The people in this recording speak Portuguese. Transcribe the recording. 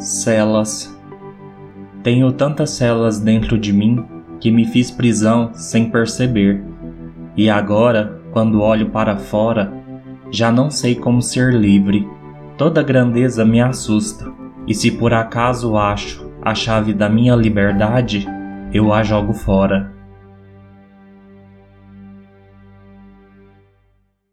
Celas. Tenho tantas celas dentro de mim que me fiz prisão sem perceber. E agora, quando olho para fora, já não sei como ser livre. Toda grandeza me assusta, e se por acaso acho a chave da minha liberdade, eu a jogo fora.